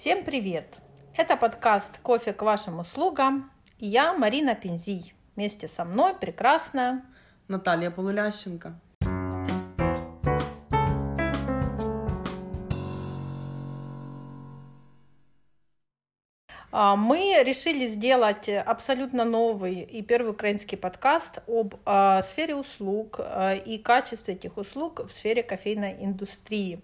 Всем привет! Это подкаст «Кофе к вашим услугам» и я, Марина Пензий. Вместе со мной прекрасная Наталья Полулященко. А, мы решили сделать абсолютно новый и первый украинский подкаст об э, сфере услуг э, и качестве этих услуг в сфере кофейной индустрии.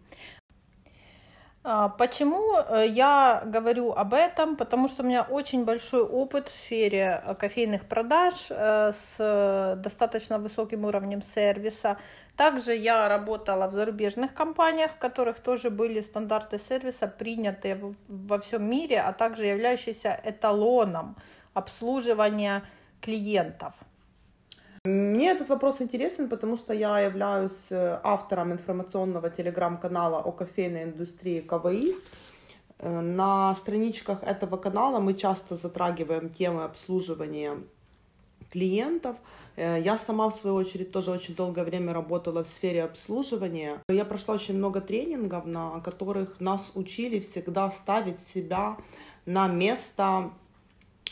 А, почему э, я говорю об этом? Потому что у меня очень большой опыт в сфере э, кофейных продаж э, с достаточно высоким уровнем сервиса. Также я работала в зарубежных компаниях, в которых тоже были стандарты сервиса, принятые во всем мире, а также являющиеся эталоном обслуживания клиентов. Мне этот вопрос интересен, потому что я являюсь э, автором информационного телеграм-канала о кофейной индустрии «Каваист». Э, на страничках этого канала мы часто затрагиваем темы обслуживания клиентов. Э, я сама, в свою очередь, тоже очень долгое время работала в сфере обслуживания. Я прошла очень много тренингов, на которых нас учили всегда ставить себя на место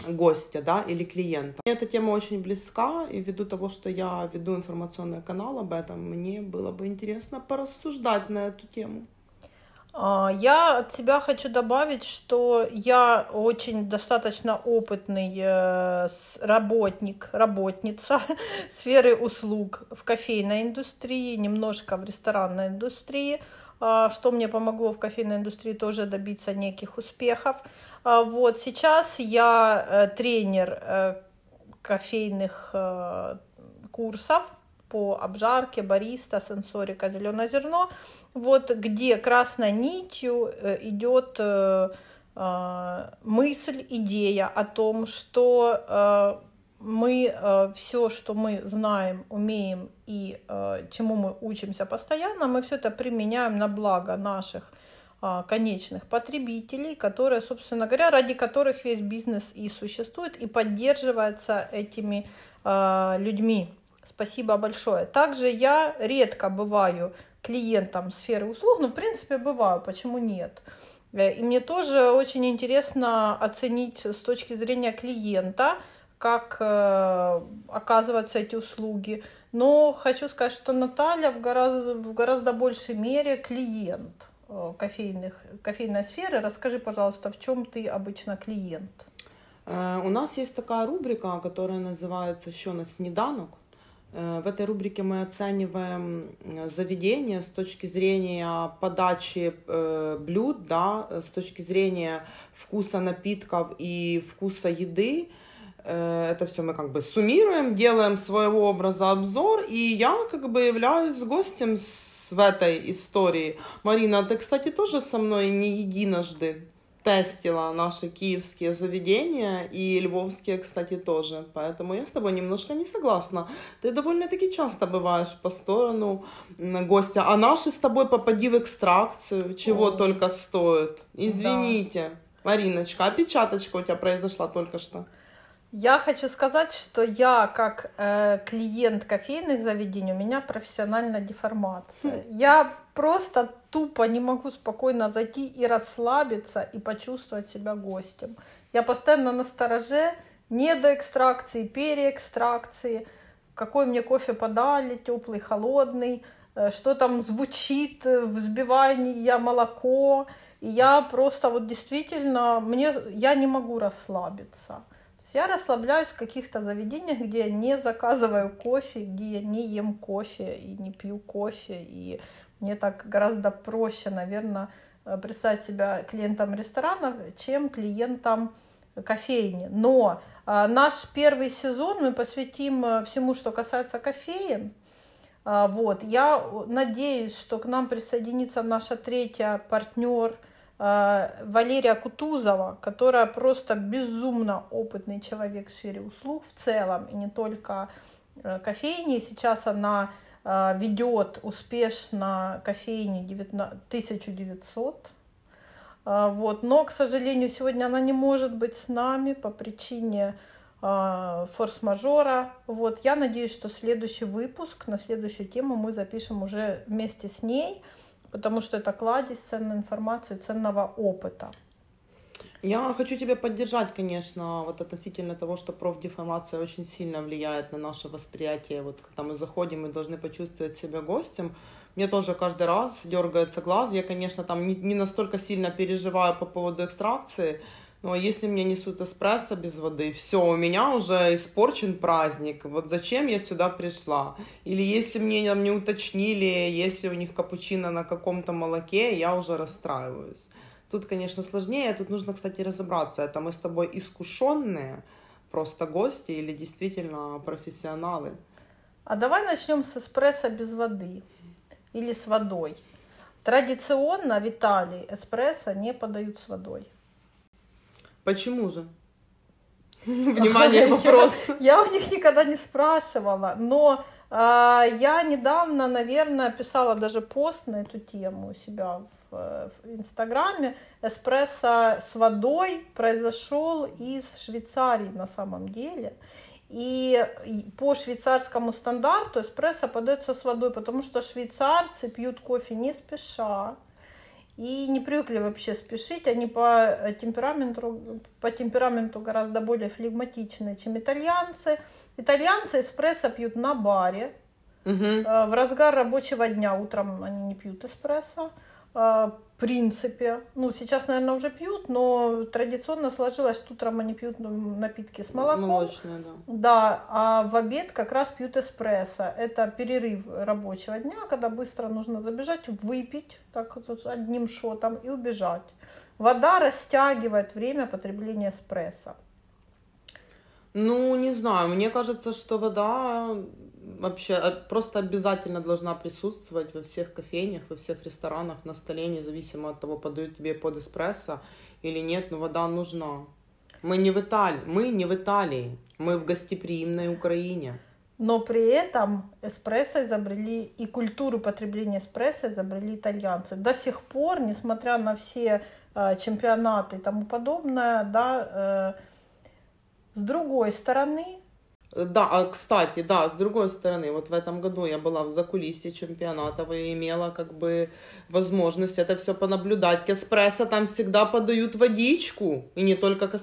гостя, да, или клиента. Мне эта тема очень близка, и ввиду того, что я веду информационный канал об этом, мне было бы интересно порассуждать на эту тему. А, я от себя хочу добавить, что я очень достаточно опытный э, работник, работница сферы услуг в кофейной индустрии, немножко в ресторанной индустрии, что мне помогло в кофейной индустрии тоже добиться неких успехов. А, вот сейчас я э, тренер э, кофейных э, курсов по обжарке, бариста, сенсорика, зеленое зерно, вот где красной нитью идет мысль, идея о том, что мы все, что мы знаем, умеем и чему мы учимся постоянно, мы все это применяем на благо наших а, конечных потребителей, которые, собственно говоря, ради которых весь бизнес и существует и поддерживается этими э, людьми. Спасибо большое. Также я редко бываю клиентом сферы услуг, но в принципе бываю, почему нет. Э, и мне тоже очень интересно оценить с точки зрения клиента, как э, оказываются эти услуги. Но хочу сказать, что Наталья в гораздо, в гораздо большей мере клиент. Э, кофейных, кофейной сферы. Расскажи, пожалуйста, в чем ты обычно клиент? Э, у нас есть такая рубрика, которая называется «Еще на снеданок». Э, в этой рубрике мы оцениваем заведение с точки зрения подачи блюд, да, с точки зрения вкуса напитков и вкуса еды. Это все мы как бы суммируем, делаем своего образа обзор, и я как бы являюсь гостем в этой истории. Марина, ты, кстати, тоже со мной не единожды тестила наши киевские заведения и львовские, кстати, тоже. Поэтому я с тобой немножко не согласна. Ты довольно-таки часто бываешь по сторону гостя, а наши с тобой попади в экстракцию, чего О. только стоит. Извините. Да. Мариночка, опечаточка у тебя произошла только что. Я хочу сказать, что я как э, клиент кофейных заведений, у меня профессиональная деформация. Хм. Я просто тупо не могу спокойно зайти и расслабиться и почувствовать себя гостем. Я постоянно на стороже, не до экстракции, переэкстракции, какой мне кофе подали, теплый, холодный, э, что там звучит, взбиваю я молоко. И я просто вот действительно, мне, я не могу расслабиться. Я расслабляюсь в каких-то заведениях, где я не заказываю кофе, где я не ем кофе и не пью кофе. И мне так гораздо проще, наверное, э, представить себя клиентом ресторанов, чем клиентом кофейни. Но а, наш первый сезон мы посвятим э, всему, что касается кофеин. Вот. Я надеюсь, что к нам присоединится наша третья партнер – Э, Валерия Кутузова, которая просто безумно опытный человек в сфере услуг в целом, и не только э, кофейни. Сейчас она э, ведет успешно кофейни 1900. Вот. Но, к сожалению, сегодня она не может быть с нами по причине форс-мажора. Вот. Я надеюсь, что следующий выпуск на следующую тему мы запишем уже вместе с ней потому что это кладезь ценной информации, ценного опыта. Я хочу тебя поддержать, конечно, вот относительно того, что профдеформация очень сильно влияет на наше восприятие. Вот когда мы заходим, мы должны почувствовать себя гостем. Мне тоже каждый раз дергается глаз. Я, конечно, там не, не настолько сильно переживаю по поводу экстракции, но если мне несут эспрессо без воды, все, у меня уже испорчен праздник. Вот зачем я сюда пришла? Или если мне там не уточнили, если у них капучино на каком-то молоке, я уже расстраиваюсь. Тут, конечно, сложнее. Тут нужно, кстати, разобраться, это мы с тобой искушенные, просто гости или действительно профессионалы. А давай начнем с эспрессо без воды или с водой. Традиционно в Италии эспрессо не подают с водой. Почему же? Внимание, вопрос. Я, я у них никогда не спрашивала, но э, я недавно, наверное, писала даже пост на эту тему у себя в, в Инстаграме. Эспрессо с водой произошел из Швейцарии на самом деле. И по швейцарскому стандарту эспрессо подается с водой, потому что швейцарцы пьют кофе не спеша и не привыкли вообще спешить. Они по темпераменту, по темпераменту гораздо более флегматичные, чем итальянцы. Итальянцы эспрессо пьют на баре. Угу. В разгар рабочего дня утром они не пьют эспрессо. Э, принципе. Ну, сейчас, наверное, уже пьют, но традиционно сложилось, что утром они пьют напитки с молоком. Молочные, да. Да, а в обед как раз пьют эспрессо. Это перерыв рабочего дня, когда быстро нужно забежать, выпить так вот одним шотом и убежать. Вода растягивает время потребления эспрессо. Ну, не знаю, мне кажется, что вода вообще просто обязательно должна присутствовать во всех кофейнях, во всех ресторанах на столе, независимо от того, подают тебе под эспрессо или нет, но вода нужна. Мы не в Италии, мы не в Италии, мы в гостеприимной Украине. Но при этом эспрессо изобрели и культуру потребления эспрессо изобрели итальянцы. До сих пор, несмотря на все э, чемпионаты и тому подобное, да, э, с другой стороны, да, а кстати, да, с другой стороны, вот в этом году я была в закулисье чемпионата и имела как бы возможность это все понаблюдать. К там всегда подают водичку, и не только к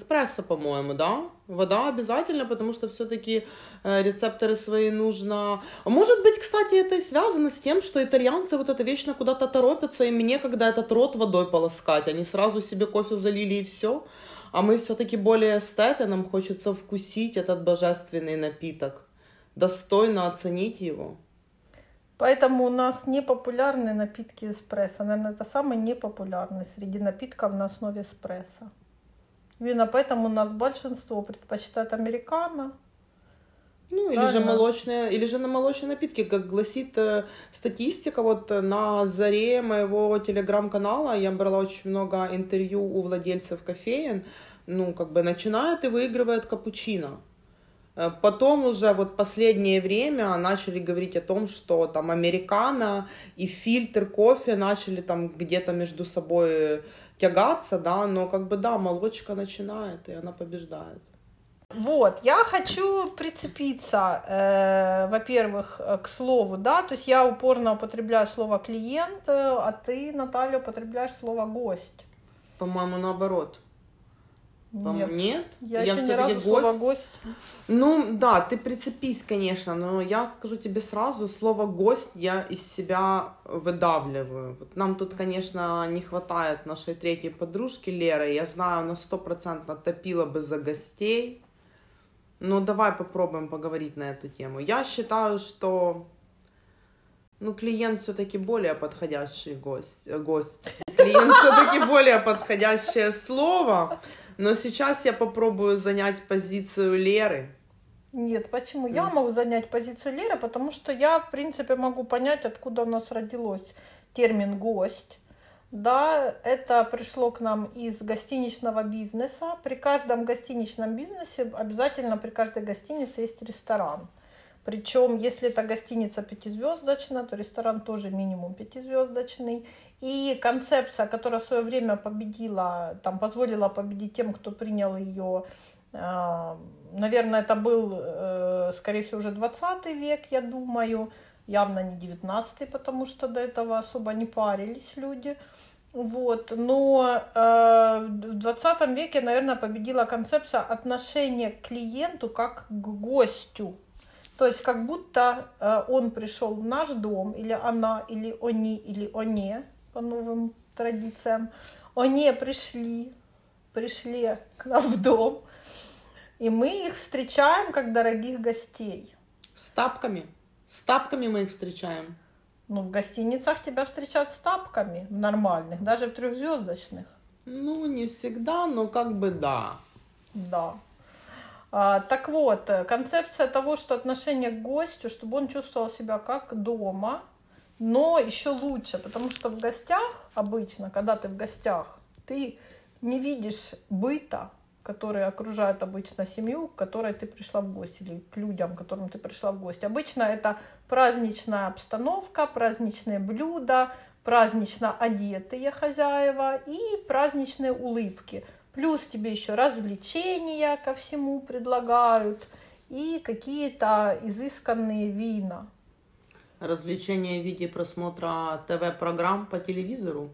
по-моему, да? Вода обязательно, потому что все-таки э, рецепторы свои нужно... Может быть, кстати, это и связано с тем, что итальянцы вот это вечно куда-то торопятся, и мне, когда этот рот водой полоскать, они сразу себе кофе залили и все а мы все-таки более эстеты, нам хочется вкусить этот божественный напиток, достойно оценить его. Поэтому у нас непопулярные напитки эспрессо. Наверное, это самый непопулярный среди напитков на основе эспрессо. Именно поэтому у нас большинство предпочитает американо. Ну, или же молочные, или же на молочные напитки, как гласит э, статистика, вот на заре моего телеграм-канала я брала очень много интервью у владельцев кофеин, ну, как бы начинают и выигрывают капучино. Э, потом уже вот последнее время начали говорить о том, что там американо и фильтр кофе начали там где-то между собой тягаться, да, но как бы да, молочка начинает, и она побеждает. Вот, я хочу прицепиться, э, во-первых, э, к слову, да, то есть я упорно употребляю слово клиент, э, а ты, Наталья, употребляешь слово гость. По-моему, наоборот. Нет. Нет? Я, я еще ни разу гость. слово гость. Ну да, ты прицепись, конечно, но я скажу тебе сразу, слово гость я из себя выдавливаю. Вот нам тут, конечно, не хватает нашей третьей подружки Леры. Я знаю, она стопроцентно топила бы за гостей. Ну, давай попробуем поговорить на эту тему. Я считаю, что ну, клиент все-таки более подходящий гость. Э, гость. Клиент все-таки более подходящее слово. Но сейчас я попробую занять позицию Леры. Нет, почему? Я могу занять позицию Леры, потому что я, в принципе, могу понять, откуда у нас родилось термин «гость». Да, это пришло к нам из гостиничного бизнеса. При каждом гостиничном бизнесе обязательно при каждой гостинице есть ресторан. Причем, если это гостиница пятизвездочная, то ресторан тоже минимум пятизвездочный. И концепция, которая в свое время победила, там позволила победить тем, кто принял ее, а, наверное, это был, э, скорее всего, уже 20 век, я думаю, явно не 19 потому что до этого особо не парились люди. Вот, но э, в 20 веке, наверное, победила концепция отношения к клиенту как к гостю. То есть как будто э, он пришел в наш дом, или она, или они, или они, по новым традициям. Они пришли, пришли к нам в дом, и мы их встречаем как дорогих гостей. С тапками. С тапками мы их встречаем. Ну, в гостиницах тебя встречают с тапками, в нормальных, даже в трехзвездочных. Ну, не всегда, но как бы да. Да. А, так вот, э, концепция того, что отношение к гостю, чтобы он чувствовал себя как дома, но еще лучше, потому что в гостях обычно, когда ты в гостях, ты не видишь быта, который окружает обычно семью, к которой ты пришла в гости, или к людям, к которым ты пришла в гости. Обычно это праздничная обстановка, праздничные блюда, празднично одетые хозяева и праздничные улыбки. Плюс тебе еще развлечения ко всему предлагают и какие-то изысканные вина. Развлечения в виде просмотра ТВ-программ по телевизору?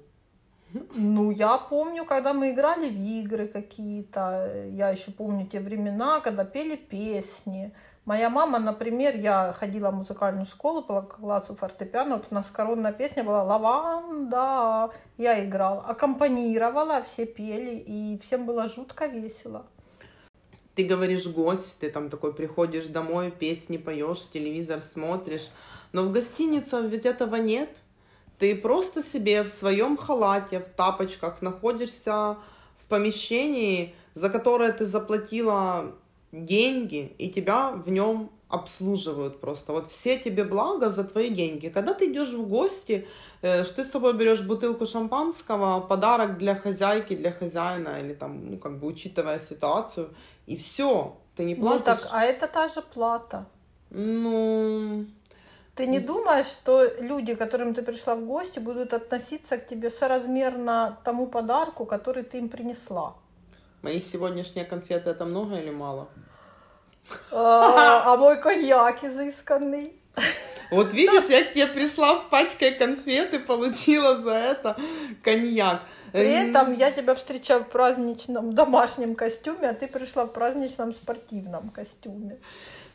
Ну, я помню, когда мы играли в игры какие-то, я еще помню те времена, когда пели песни. Моя мама, например, я ходила в музыкальную школу по классу фортепиано, вот у нас коронная песня была «Лаванда», я играла, аккомпанировала, все пели, и всем было жутко весело. Ты говоришь гость, ты там такой приходишь домой, песни поешь, телевизор смотришь, но в гостинице ведь этого нет – ты просто себе в своем халате, в тапочках находишься в помещении, за которое ты заплатила деньги, и тебя в нем обслуживают просто. Вот все тебе блага за твои деньги. Когда ты идешь в гости, э, что ты с собой берешь бутылку шампанского, подарок для хозяйки, для хозяина, или там, ну, как бы учитывая ситуацию, и все, ты не платишь. Ну так, а это та же плата. Ну, ты не думаешь, что люди, к которым ты пришла в гости, будут относиться к тебе соразмерно тому подарку, который ты им принесла? Мои сегодняшние конфеты это много или мало? А, а мой коньяк изысканный. Вот видишь, я к тебе пришла с пачкой конфет и получила за это коньяк. При этом я тебя встречаю в праздничном домашнем костюме, а ты пришла в праздничном спортивном костюме.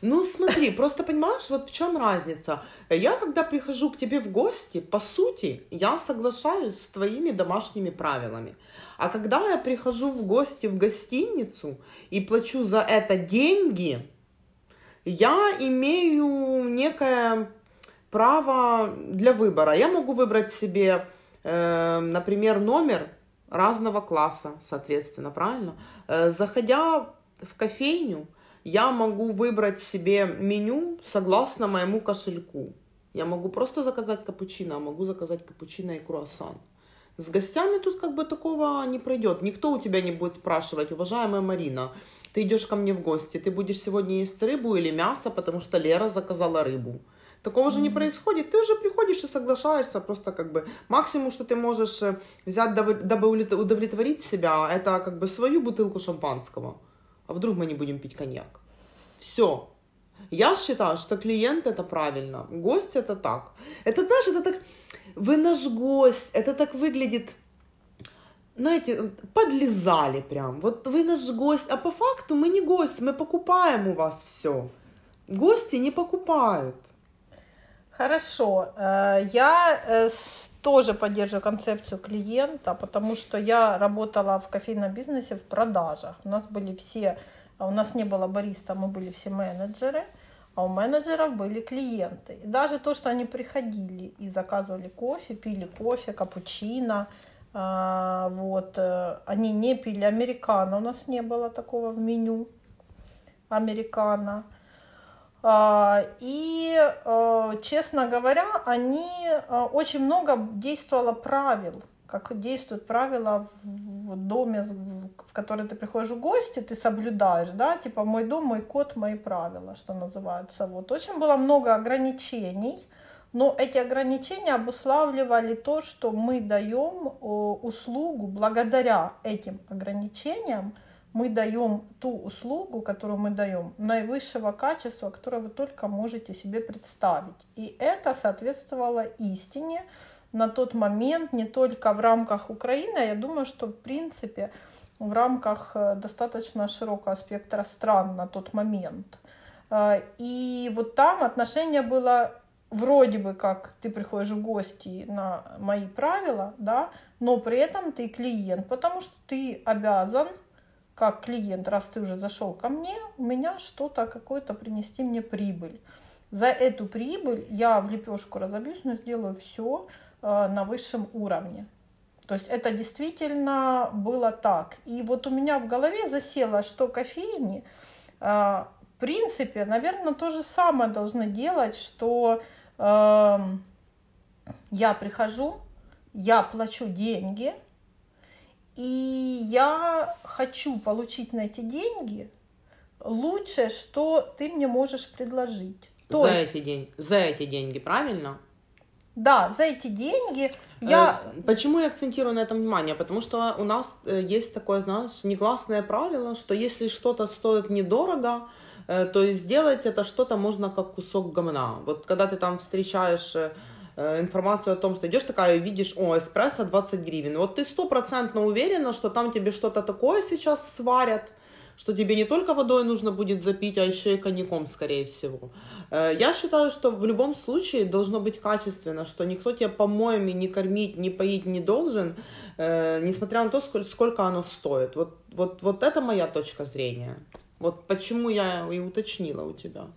Ну, смотри, просто понимаешь, вот в чем разница. Я, когда прихожу к тебе в гости, по сути, я соглашаюсь с твоими домашними правилами. А когда я прихожу в гости в гостиницу и плачу за это деньги, я имею некое право для выбора. Я могу выбрать себе, э, например, номер разного класса, соответственно, правильно? Э, заходя в кофейню, я могу выбрать себе меню согласно моему кошельку. Я могу просто заказать капучино, а могу заказать капучино и круассан. С гостями тут как бы такого не пройдет. Никто у тебя не будет спрашивать, уважаемая Марина, ты идешь ко мне в гости, ты будешь сегодня есть рыбу или мясо, потому что Лера заказала рыбу. Такого же не происходит. Ты уже приходишь и соглашаешься, просто как бы максимум, что ты можешь э, взять, дабы удовлетворить себя, это как бы свою бутылку шампанского а вдруг мы не будем пить коньяк? Все. Я считаю, что клиент это правильно, гость это так. Это даже это так, вы наш гость, это так выглядит, знаете, подлезали прям. Вот вы наш гость, а по факту мы не гость, мы покупаем у вас все. Гости не покупают. Хорошо. Э, я э, тоже поддерживаю концепцию клиента, потому что я работала в кофейном бизнесе в продажах. У нас были все, а у нас не было бариста, мы были все менеджеры, а у менеджеров были клиенты. И даже то, что они приходили и заказывали кофе, пили кофе, капучино, а, вот, э, они не пили американо, у нас не было такого в меню американо. А, и, а, честно говоря, они а, очень много действовало правил, как действуют правила в доме, в который ты приходишь в гости, ты соблюдаешь, да, типа мой дом, мой код, мои правила, что называется. Вот очень было много ограничений, но эти ограничения обуславливали то, что мы даем услугу благодаря этим ограничениям, мы даем ту услугу, которую мы даем, наивысшего качества, которое вы только можете себе представить. И это соответствовало истине, на тот момент не только в рамках Украины, а я думаю, что в принципе в рамках э, достаточно широкого спектра стран на тот момент. Э, и вот там отношение было вроде бы как ты приходишь в гости на мои правила, да, но при этом ты клиент, потому что ты обязан как клиент, раз ты уже зашел ко мне, у меня что-то какое-то принести мне прибыль. За эту прибыль я в лепешку разобьюсь, но сделаю все э, на высшем уровне. То есть это действительно было так. И вот у меня в голове засело, что кофейни, э, в принципе, наверное, то же самое должны делать, что э, я прихожу, я плачу деньги, и я хочу получить на эти деньги лучшее, что ты мне можешь предложить. То за есть... эти деньги, за эти деньги, правильно? Да, за эти деньги я... Э, почему я акцентирую на этом внимание? Потому что у нас э, есть такое, знаешь, негласное правило, что если что-то стоит недорого, э, то есть сделать это что-то можно как кусок говна. Вот когда ты там встречаешь информацию о том, что идешь такая и видишь, о, эспрессо 20 гривен. Вот ты стопроцентно уверена, что там тебе что-то такое сейчас сварят, что тебе не только водой нужно будет запить, а еще и коньяком, скорее всего. Э, я считаю, что в любом случае должно быть качественно, что никто тебя помоями не кормить, не поить не должен, э, несмотря на то, сколько оно стоит. Вот, вот, вот это моя точка зрения. Вот почему я и уточнила у тебя.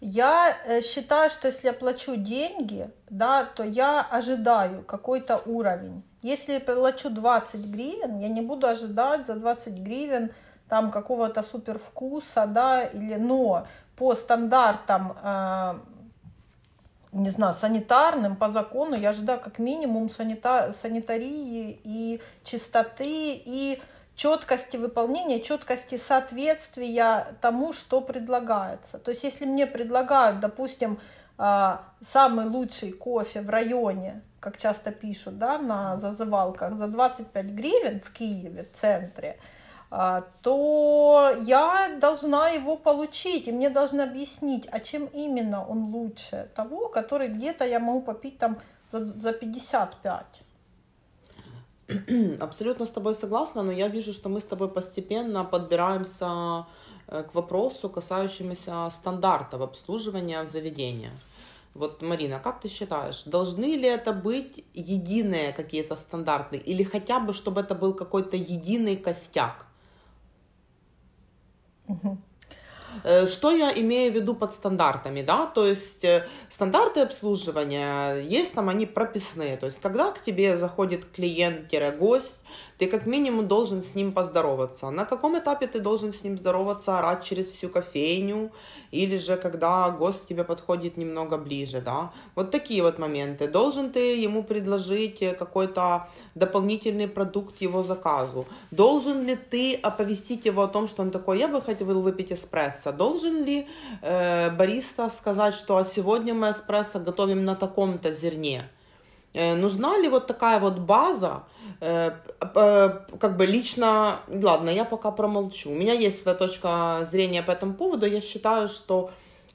Я э, считаю, что если я плачу деньги, да, то я ожидаю какой-то уровень. Если я плачу 20 гривен, я не буду ожидать за 20 гривен там какого-то супер вкуса, да, или, но по стандартам, э, не знаю, санитарным, по закону, я ожидаю как минимум санита, санитарии и чистоты, и четкости выполнения, четкости соответствия тому, что предлагается. То есть, если мне предлагают, допустим, э, самый лучший кофе в районе, как часто пишут, да, на зазывалках, за 25 гривен в Киеве, в центре, а, то я должна его получить, и мне должны объяснить, а чем именно он лучше того, который где-то я могу попить там за, за 55. Абсолютно с тобой согласна, но я вижу, что мы с тобой постепенно подбираемся э, к вопросу, касающемуся стандартов обслуживания в заведениях. Вот, Марина, как ты считаешь, должны ли это быть единые какие-то стандарты или хотя бы, чтобы это был какой-то единый костяк? Э, что я имею в виду под стандартами, да, то есть э, стандарты обслуживания, есть там они прописные, то есть когда к тебе заходит клиент-гость, ты как минимум должен с ним поздороваться. На каком этапе ты должен с ним здороваться, орать через всю кофейню, или же когда гость тебе подходит немного ближе, да. Вот такие вот моменты. Должен ты ему предложить какой-то дополнительный продукт его заказу. Должен ли ты оповестить его о том, что он такой, я бы хотел выпить эспрессо. Должен ли э, бариста сказать, что а сегодня мы эспрессо готовим на таком-то зерне. Э, нужна ли вот такая вот база, э, как бы лично, ладно, я пока промолчу. У меня есть своя точка зрения по этому поводу. Я считаю, что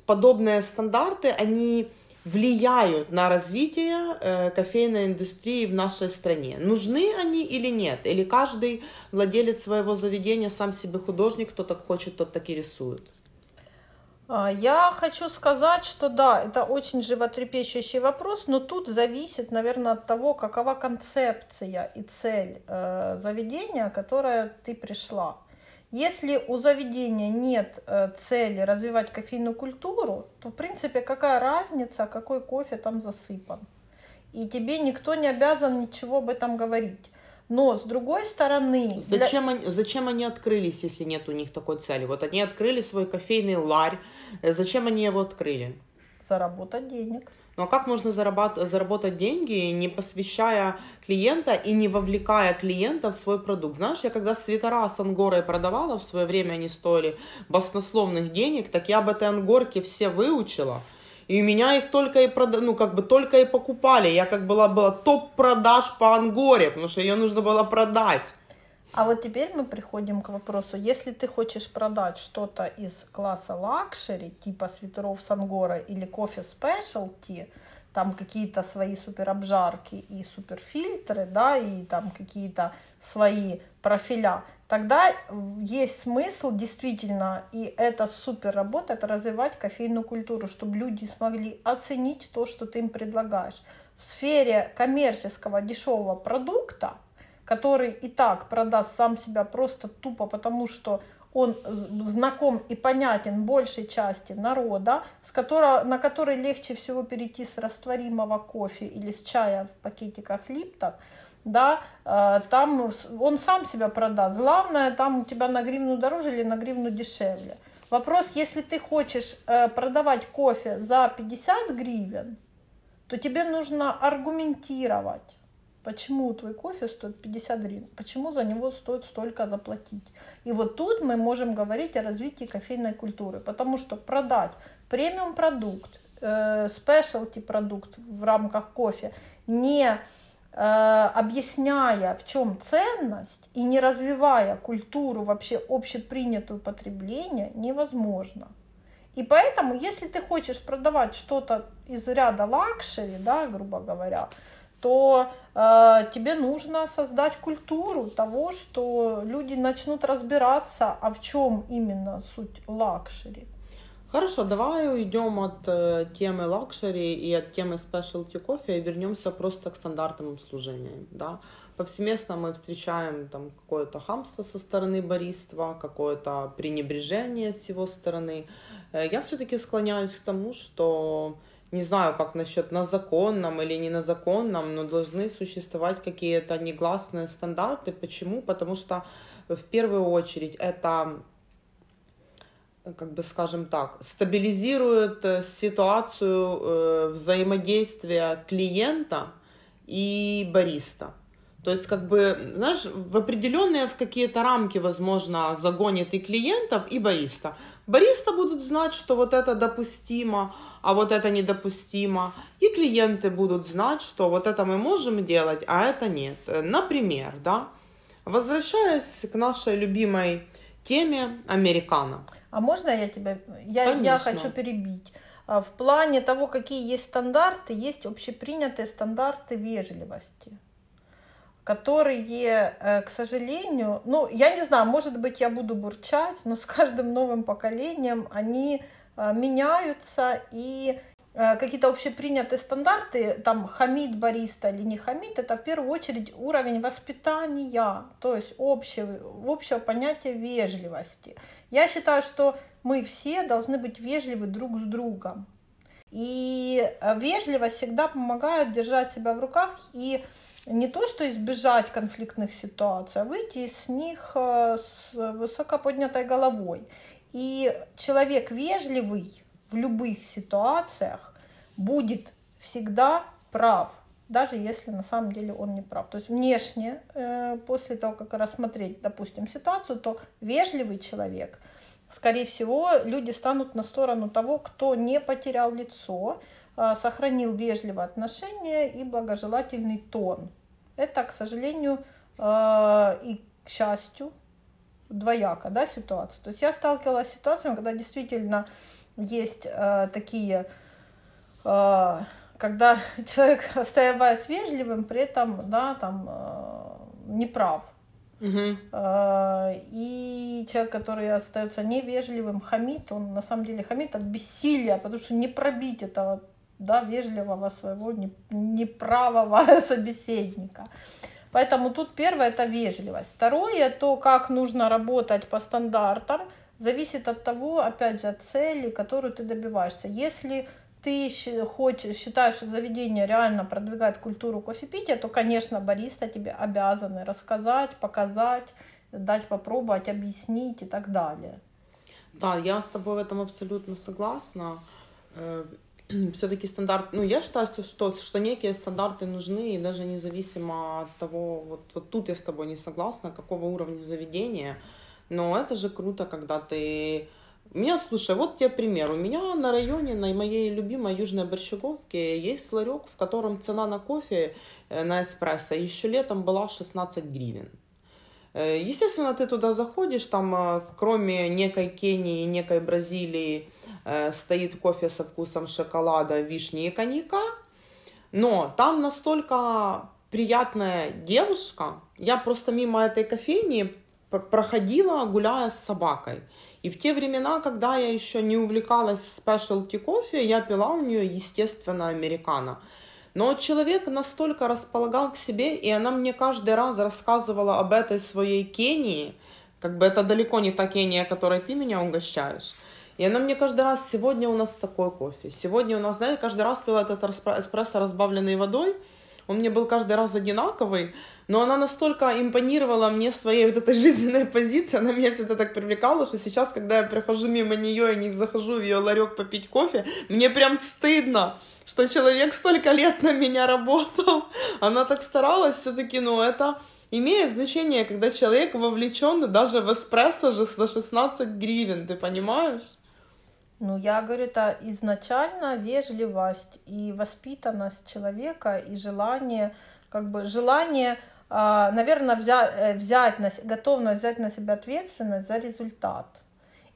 подобные стандарты, они влияют на развитие э, кофейной индустрии в нашей стране. Нужны они или нет? Или каждый владелец своего заведения сам себе художник, кто так хочет, тот так и рисует? А, я хочу сказать, что да, это очень животрепещущий вопрос, но тут зависит, наверное, от того, какова концепция и цель э, заведения, которое ты пришла. Если у заведения нет э, цели развивать кофейную культуру, то, в принципе, какая разница, какой кофе там засыпан? И тебе никто не обязан ничего об этом говорить. Но с другой стороны... Зачем, для... они, зачем они открылись, если нет у них такой цели? Вот они открыли свой кофейный ларь. Зачем они его открыли? Заработать денег. Ну а как можно зарабат- заработать деньги, не посвящая клиента и не вовлекая клиента в свой продукт? Знаешь, я когда свитера с ангорой продавала, в свое время они стоили баснословных денег, так я об этой ангорке все выучила. И у меня их только и прода... ну, как бы только и покупали. Я как была, была топ-продаж по Ангоре, потому что ее нужно было продать. А вот теперь мы приходим к вопросу, если ты хочешь продать что-то из класса luxury, типа свитеров с ангорой или кофе specialty, там какие-то свои суперобжарки и суперфильтры, да, и там какие-то свои профиля, тогда есть смысл действительно, и это супер работает, развивать кофейную культуру, чтобы люди смогли оценить то, что ты им предлагаешь. В сфере коммерческого дешевого продукта, который и так продаст сам себя просто тупо потому, что он э, знаком и понятен большей части народа, с которого, на который легче всего перейти с растворимого кофе или с чая в пакетиках липтов, да, э, там он сам себя продаст. Главное, там у тебя на гривну дороже или на гривну дешевле. Вопрос, если ты хочешь э, продавать кофе за 50 гривен, то тебе нужно аргументировать Почему твой кофе стоит 50 гривен? Почему за него стоит столько заплатить? И вот тут мы можем говорить о развитии кофейной культуры, потому что продать премиум продукт, э, спешлти продукт в рамках кофе, не объясняя, в чем ценность и не развивая культуру вообще общепринятую потребления, невозможно. И поэтому, если ты хочешь продавать что-то из ряда luxury, да, грубо говоря, то э, тебе нужно создать культуру того, что люди начнут разбираться, а в чем именно суть luxury. Хорошо, давай уйдем от э, темы luxury и от темы specialty кофе и вернемся просто к стандартам обслуживания. Да? Повсеместно мы встречаем там какое-то хамство со стороны бариства, какое-то пренебрежение с его стороны. Э, я все-таки склоняюсь к тому, что не знаю, как насчет на законном или не на законном, но должны существовать какие-то негласные стандарты. Почему? Потому что в первую очередь это как бы скажем так, стабилизирует э, ситуацию э, взаимодействия клиента и бариста. То есть, как бы, знаешь, в определенные в какие-то рамки, возможно, загонит и клиентов, и бариста. Бариста будут знать, что вот это допустимо, а вот это недопустимо. И клиенты будут знать, что вот это мы можем делать, а это нет. Например, да, возвращаясь к нашей любимой теме американо. А можно я тебя, я, я хочу перебить. А, в плане того, какие есть стандарты, есть общепринятые стандарты вежливости которые, э, к сожалению, ну, я не знаю, может быть, я буду бурчать, но с каждым новым поколением они э, меняются, и э, какие-то общепринятые стандарты, там, хамид бариста или не хамид, это в первую очередь уровень воспитания, то есть общего, общего понятия вежливости. Я считаю, что мы все должны быть вежливы друг с другом. И вежливость всегда помогает держать себя в руках и не то, что избежать конфликтных ситуаций, а выйти из них э, с высоко поднятой головой. И человек вежливый в любых ситуациях будет всегда прав, даже если на самом деле он не прав. То есть внешне, э, после того, как рассмотреть, допустим, ситуацию, то вежливый человек, скорее всего, люди станут на сторону того, кто не потерял лицо, а, сохранил вежливое отношение и благожелательный тон. Это, к сожалению, а, и к счастью, двояко да, ситуация. То есть я сталкивалась с ситуациями, когда действительно есть э, такие, э, когда человек, оставаясь вежливым, при этом да, там, э, неправ. Угу. И человек, который остается невежливым, хамит, он на самом деле хамит от бессилия, потому что не пробить этого да, вежливого своего неправого собеседника. Поэтому тут первое это вежливость. Второе, то, как нужно работать по стандартам, зависит от того, опять же, от цели, которую ты добиваешься. Если ты хочешь, считаешь, что заведение реально продвигает культуру кофепития, то, конечно, бариста тебе обязаны рассказать, показать, дать попробовать, объяснить и так далее. Да, я с тобой в этом абсолютно согласна. Э, все-таки стандарт, ну, я считаю, что, что, что некие стандарты нужны, и даже независимо от того, вот, вот тут я с тобой не согласна, какого уровня заведения, но это же круто, когда ты... У меня, слушай, вот тебе пример. У меня на районе, на моей любимой Южной Борщаговке, есть ларек, в котором цена на кофе э, на эспрессо еще летом была 16 гривен. Э, естественно, ты туда заходишь, там э, кроме некой Кении, некой Бразилии, стоит кофе со вкусом шоколада, вишни и коньяка. Но там настолько приятная девушка. Я просто мимо этой кофейни проходила, гуляя с собакой. И в те времена, когда я еще не увлекалась спешлти кофе, я пила у нее, естественно, американо. Но человек настолько располагал к себе, и она мне каждый раз рассказывала об этой своей Кении, как бы это далеко не та Кения, которой ты меня угощаешь. И она мне каждый раз, сегодня у нас такой кофе, сегодня у нас, знаете, каждый раз пила этот эспрессо, разбавленный водой, он мне был каждый раз одинаковый, но она настолько импонировала мне своей вот этой жизненной позицией, она меня всегда так привлекала, что сейчас, когда я прохожу мимо нее и не захожу в ее ларек попить кофе, мне прям стыдно, что человек столько лет на меня работал. Она так старалась все-таки, ну это имеет значение, когда человек вовлечен даже в эспрессо же за 16 гривен, ты понимаешь? Ну, я говорю, это изначально вежливость и воспитанность человека и желание, как бы желание, а, наверное, взять, э, взять на, готовность взять на себя ответственность за результат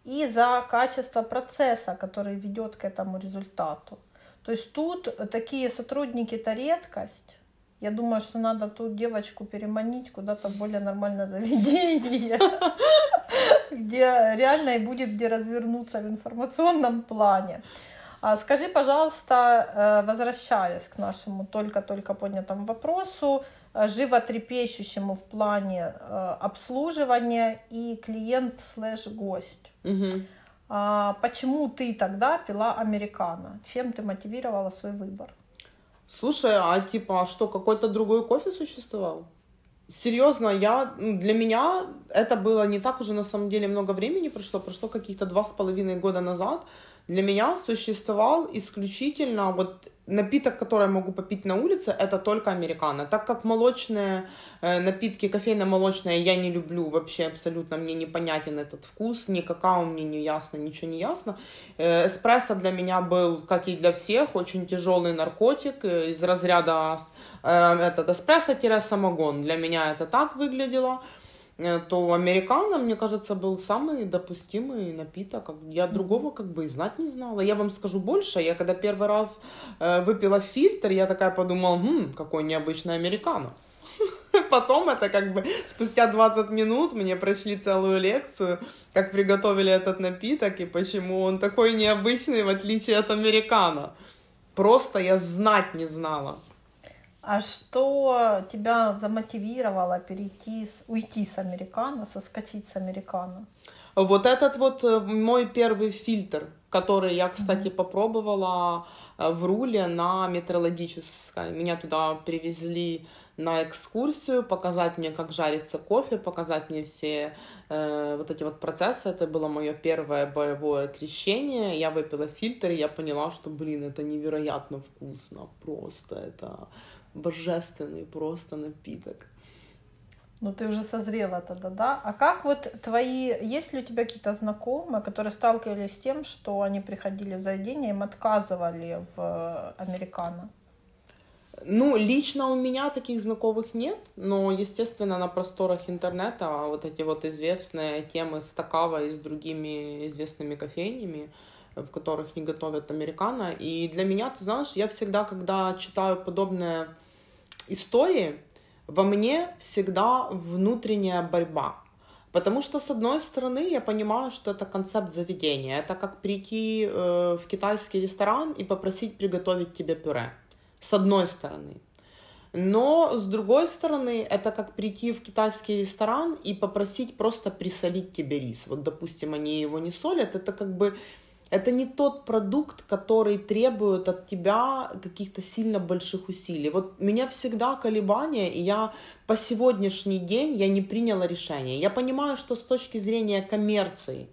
и за качество процесса, который ведет к этому результату. То есть тут такие сотрудники это редкость. Я думаю, что надо ту девочку переманить куда-то более нормальное заведение, где реально и будет где развернуться в информационном плане. А скажи, пожалуйста, э, возвращаясь к нашему только-только поднятому вопросу, э, животрепещущему в плане э, обслуживания и клиент слэш гость. Угу. Почему ты тогда пила американо? Чем ты мотивировала свой выбор? Слушай, а типа, а что, какой-то другой кофе существовал? Серьезно, я, для меня это было не так уже на самом деле много времени прошло, прошло каких-то два с половиной года назад. Для меня существовал исключительно вот напиток, который я могу попить на улице, это только американо. Так как молочные э, напитки, кофейно-молочные я не люблю вообще абсолютно, мне непонятен этот вкус, ни какао мне не ясно, ничего не ясно. Э, эспрессо для меня был, как и для всех, очень тяжелый наркотик э, из разряда этот эспрессо-самогон. Для меня это так выглядело. То американо, мне кажется, был самый допустимый напиток. Я другого как бы и знать не знала. Я вам скажу больше, я когда первый раз э, выпила фильтр, я такая подумала, хм, какой необычный американо. Потом это как бы спустя 20 минут мне прошли целую лекцию, как приготовили этот напиток и почему он такой необычный, в отличие от американо. Просто я знать не знала. А что тебя замотивировало перейти, с, уйти с американо, соскочить с американо? Вот этот вот э, мой первый фильтр, который я, кстати, mm-hmm. попробовала э, в руле на метрологической. Меня туда привезли на экскурсию, показать мне, как жарится кофе, показать мне все э, вот эти вот процессы. Это было мое первое боевое крещение. Я выпила фильтр, и я поняла, что, блин, это невероятно вкусно, просто это божественный просто напиток. Ну, ты уже созрела тогда, да? А как вот твои... Есть ли у тебя какие-то знакомые, которые сталкивались с тем, что они приходили в заведение, им отказывали в э, американо? Ну, лично у меня таких знакомых нет, но, естественно, на просторах интернета вот эти вот известные темы с Такава и с другими известными кофейнями, в которых не готовят американо. И для меня, ты знаешь, я всегда, когда читаю подобные истории во мне всегда внутренняя борьба. Потому что, с одной стороны, я понимаю, что это концепт заведения. Это как прийти э, в китайский ресторан и попросить приготовить тебе пюре. С одной стороны. Но, с другой стороны, это как прийти в китайский ресторан и попросить просто присолить тебе рис. Вот, допустим, они его не солят. Это как бы это не тот продукт, который требует от тебя каких-то сильно больших усилий. Вот меня всегда колебания, и я по сегодняшний день я не приняла решение. Я понимаю, что с точки зрения коммерции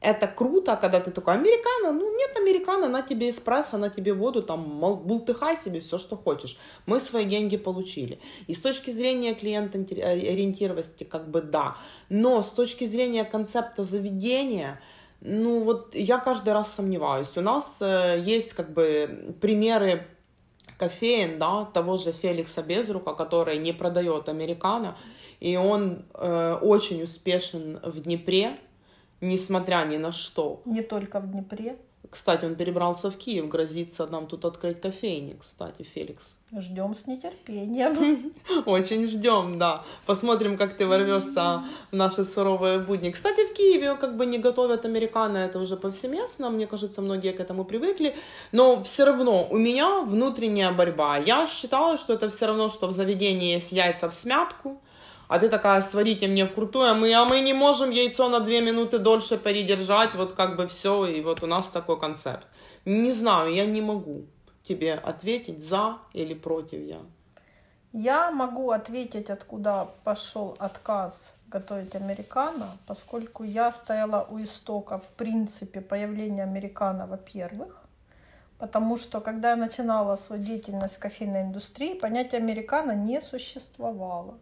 это круто, когда ты такой, американо, ну нет американо, на тебе эспрессо, на тебе воду, там, бултыхай себе все, что хочешь. Мы свои деньги получили. И с точки зрения клиента ориентированности, как бы да. Но с точки зрения концепта заведения, ну вот я каждый раз сомневаюсь. У нас э, есть как бы примеры кофеин, да, того же Феликса Безрука, который не продает американо, и он э, очень успешен в Днепре, несмотря ни на что. Не только в Днепре. Кстати, он перебрался в Киев, грозится нам тут открыть кофейник, кстати, Феликс. Ждем с нетерпением. Очень ждем, да. Посмотрим, как ты ворвешься в наши суровые будни. Кстати, в Киеве как бы не готовят американо, это уже повсеместно. Мне кажется, многие к этому привыкли. Но все равно у меня внутренняя борьба. Я считаю, что это все равно, что в заведении есть яйца в смятку а ты такая, сварите мне в крутую, а мы, а мы не можем яйцо на две минуты дольше передержать, вот как бы все, и вот у нас такой концепт. Не знаю, я не могу тебе ответить за или против я. Я могу ответить, откуда пошел отказ готовить американо, поскольку я стояла у истока, в принципе, появления американо, во-первых, потому что, когда я начинала свою деятельность в кофейной индустрии, понятие американо не существовало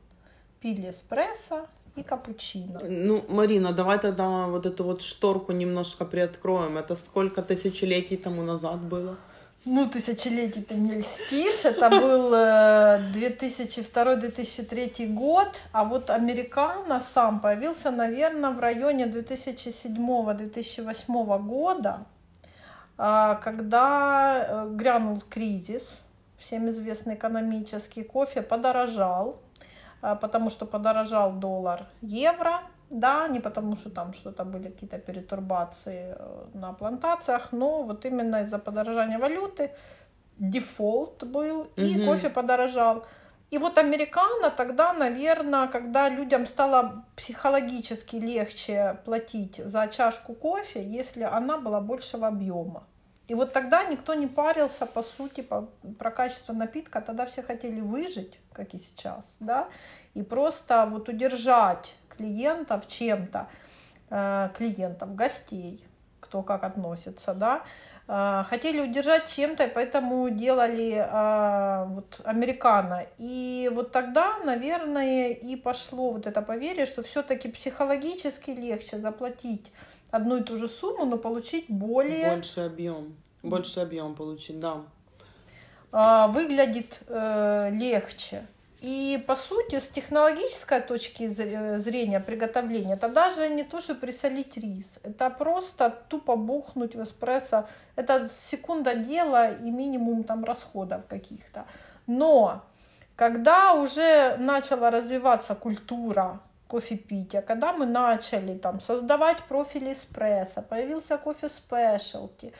пили эспрессо и капучино. Ну, Марина, давай тогда вот эту вот шторку немножко приоткроем. Это сколько тысячелетий тому назад было? Ну, тысячелетий ты не льстишь. Это был 2002-2003 э, год. А вот Американо сам появился, наверное, в районе 2007-2008 года, а, когда э, грянул кризис, всем известный экономический кофе подорожал. А, потому что подорожал доллар евро, да, не потому что там что-то были какие-то перетурбации э, на плантациях, но вот именно из-за подорожания валюты дефолт был, и угу. кофе подорожал. И вот американо тогда, наверное, когда людям стало психологически легче платить за чашку кофе, если она была большего объема. И вот тогда никто не парился, по сути, по, про качество напитка. Тогда все хотели выжить, как и сейчас, да, и просто вот удержать клиентов чем-то, э, клиентов, гостей, кто как относится, да, э, хотели удержать чем-то, и поэтому делали э, вот американо. И вот тогда, наверное, и пошло вот это поверье, что все-таки психологически легче заплатить одну и ту же сумму, но получить более... Больше объем. Больше объем получить, да. А, выглядит э, легче. И по сути, с технологической точки э, зрения приготовления, это даже не то, что присолить рис. Это просто тупо бухнуть в эспрессо. Это секунда дела и минимум там расходов каких-то. Но когда уже начала развиваться культура кофепития, когда мы начали там создавать профиль эспрессо, появился кофе спешлти,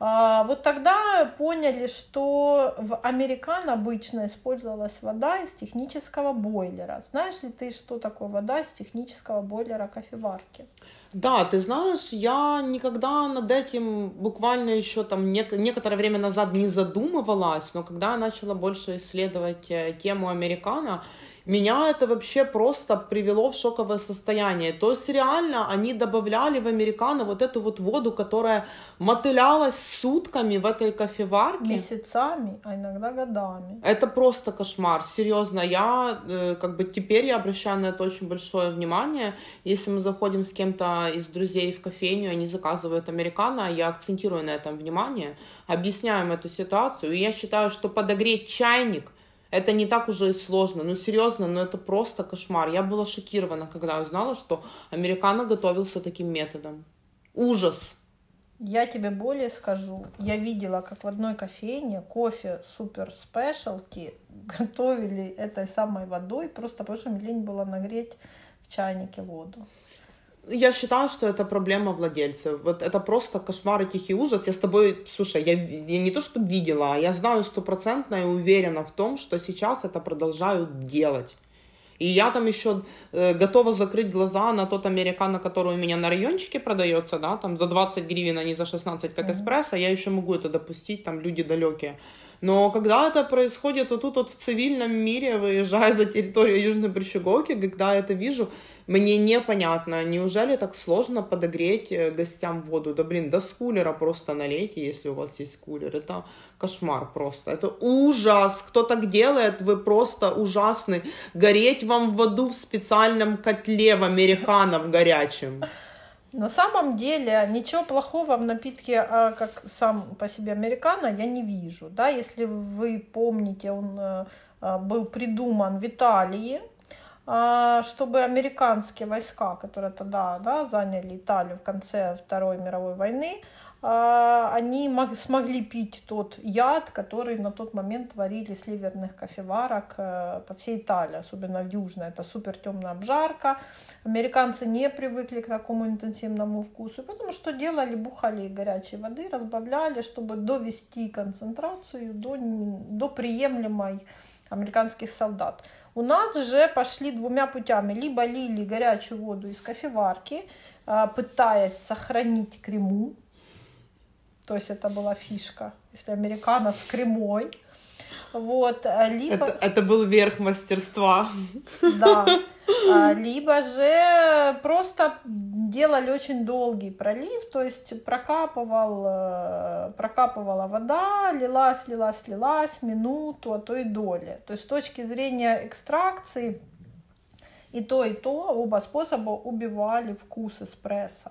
а, вот тогда поняли, что в американо обычно использовалась вода из технического бойлера. Знаешь ли ты, что такое вода из технического бойлера кофеварки? Да, ты знаешь, я никогда над этим буквально еще там нек- некоторое время назад не задумывалась, но когда я начала больше исследовать э, тему американо, меня это вообще просто привело в шоковое состояние. То есть реально они добавляли в американо вот эту вот воду, которая мотылялась сутками в этой кофеварке. Месяцами, а иногда годами. Это просто кошмар, серьезно. Я э, как бы теперь я обращаю на это очень большое внимание. Если мы заходим с кем-то из друзей в кофейню, они заказывают американо, я акцентирую на этом внимание, объясняем эту ситуацию. И я считаю, что подогреть чайник это не так уже и сложно. Ну, серьезно, но это просто кошмар. Я была шокирована, когда узнала, что американо готовился таким методом. Ужас. Я тебе более скажу. Я видела, как в одной кофейне кофе супер спешлти готовили этой самой водой, просто потому что лень было нагреть в чайнике воду. Я считаю, что это проблема владельцев. Вот это просто кошмар и тихий ужас. Я с тобой, слушай, я, я не то что видела, а я знаю стопроцентно и уверена в том, что сейчас это продолжают делать. И я там еще э, готова закрыть глаза на тот американо, который у меня на райончике продается, да, там за 20 гривен, а не за 16, как эспрессо, я еще могу это допустить, там люди далекие. Но когда это происходит вот тут вот в цивильном мире, выезжая за территорию Южной Брещеговки, когда я это вижу, мне непонятно, неужели так сложно подогреть э, гостям воду? Да блин, да с кулера просто налейте, если у вас есть кулер. Это кошмар просто. Это ужас. Кто так делает, вы просто ужасны. Гореть вам в воду в специальном котле в американо в горячем. На самом деле ничего плохого в напитке, а как сам по себе американо, я не вижу. Да? Если вы помните, он э, э, был придуман в Италии, а, чтобы американские войска, которые тогда да, заняли Италию в конце Второй мировой войны, а, они смогли пить тот яд, который на тот момент творили с ливерных кофеварок э, по всей Италии, особенно в Южной. Это супер темная обжарка. Американцы не привыкли к такому интенсивному вкусу, потому что делали, бухали горячей воды, разбавляли, чтобы довести концентрацию до, до приемлемой американских солдат. У нас же пошли двумя путями. Либо лили горячую воду из кофеварки, а, пытаясь сохранить крему, то есть это была фишка. Если американо с кремой. Вот, а, либо... Это, это был верх мастерства. Да. А, либо же просто делали очень долгий пролив, то есть прокапывал, э, прокапывала вода, лилась, лилась, лилась минуту, а то и доли. То есть с точки зрения экстракции и то, и то, оба способа убивали вкус эспрессо.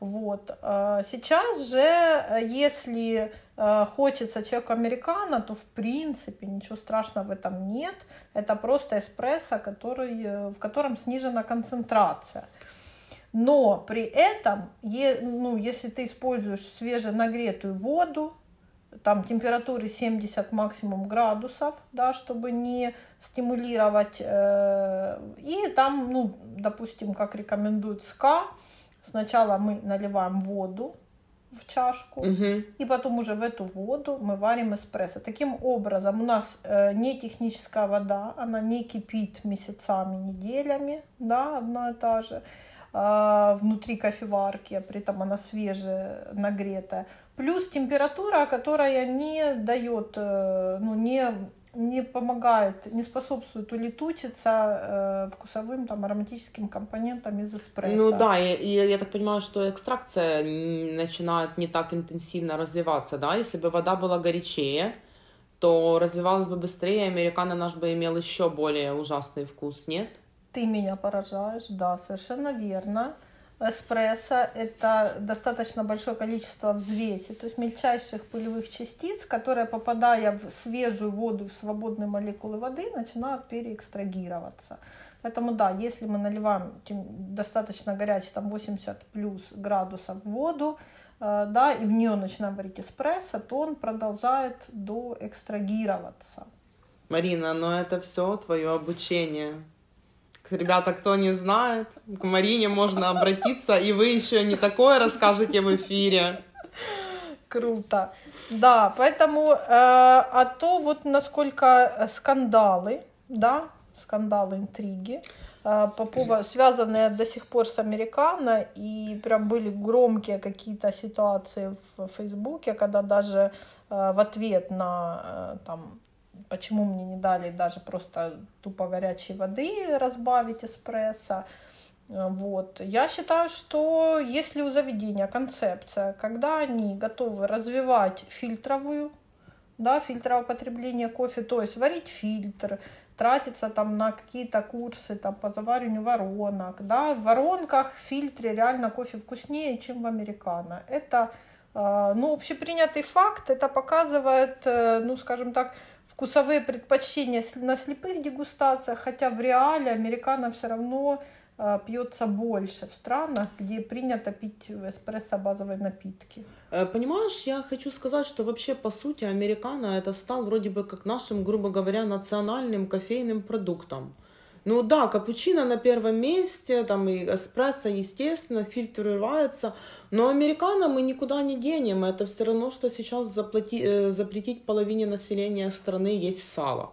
Вот. Э, сейчас же, э, если э, хочется человеку американо, то в принципе ничего страшного в этом нет. Это просто эспрессо, который, в котором снижена концентрация. Но при этом, ну, если ты используешь свеженагретую воду, там температуры 70 максимум градусов, да, чтобы не стимулировать, э, и там, ну, допустим, как рекомендует СКА, Сначала мы наливаем воду в чашку, угу. и потом уже в эту воду мы варим эспрессо. Таким образом, у нас э, не техническая вода, она не кипит месяцами, неделями, да, одна и та же, э, внутри кофеварки, а при этом она свежая, нагретая. Плюс температура, которая не дает, э, ну, не не помогает, не способствует улетучиться э, вкусовым там, ароматическим компонентам из эспрессо. Ну да, и, и я так понимаю, что экстракция начинает не так интенсивно развиваться, да, если бы вода была горячее, то развивалась бы быстрее, американо наш бы имел еще более ужасный вкус, нет? Ты меня поражаешь, да, совершенно верно эспрессо – это достаточно большое количество взвеси, то есть мельчайших пылевых частиц, которые, попадая в свежую воду, в свободные молекулы воды, начинают переэкстрагироваться. Поэтому да, если мы наливаем достаточно горячий, там 80 плюс градусов воду, э, да, и в нее начинаем варить эспрессо, то он продолжает доэкстрагироваться. Марина, но это все твое обучение. Ребята, кто не знает, к Марине можно обратиться, и вы еще не такое расскажете в эфире. Круто. Да, поэтому, э, а то вот насколько скандалы, да, скандалы, интриги, э, по поводу, связанные до сих пор с американо, и прям были громкие какие-то ситуации в Фейсбуке, когда даже э, в ответ на э, там почему мне не дали даже просто тупо горячей воды разбавить эспрессо. Вот. Я считаю, что если у заведения концепция, когда они готовы развивать фильтровую, да, фильтровое потребление кофе, то есть варить фильтр, тратиться там на какие-то курсы там, по завариванию воронок. Да. В воронках в фильтре реально кофе вкуснее, чем в американо. Это э, ну, общепринятый факт, это показывает, э, ну, скажем так, вкусовые предпочтения на слепых дегустациях, хотя в реале американо все равно э, пьется больше в странах, где принято пить эспрессо-базовые напитки. Э, понимаешь, я хочу сказать, что вообще по сути американо это стал вроде бы как нашим, грубо говоря, национальным кофейным продуктом. Ну да, капучино на первом месте, там и эспрессо, естественно, фильтруется, но американо мы никуда не денем. Это все равно, что сейчас заплати, э, запретить половине населения страны есть сало.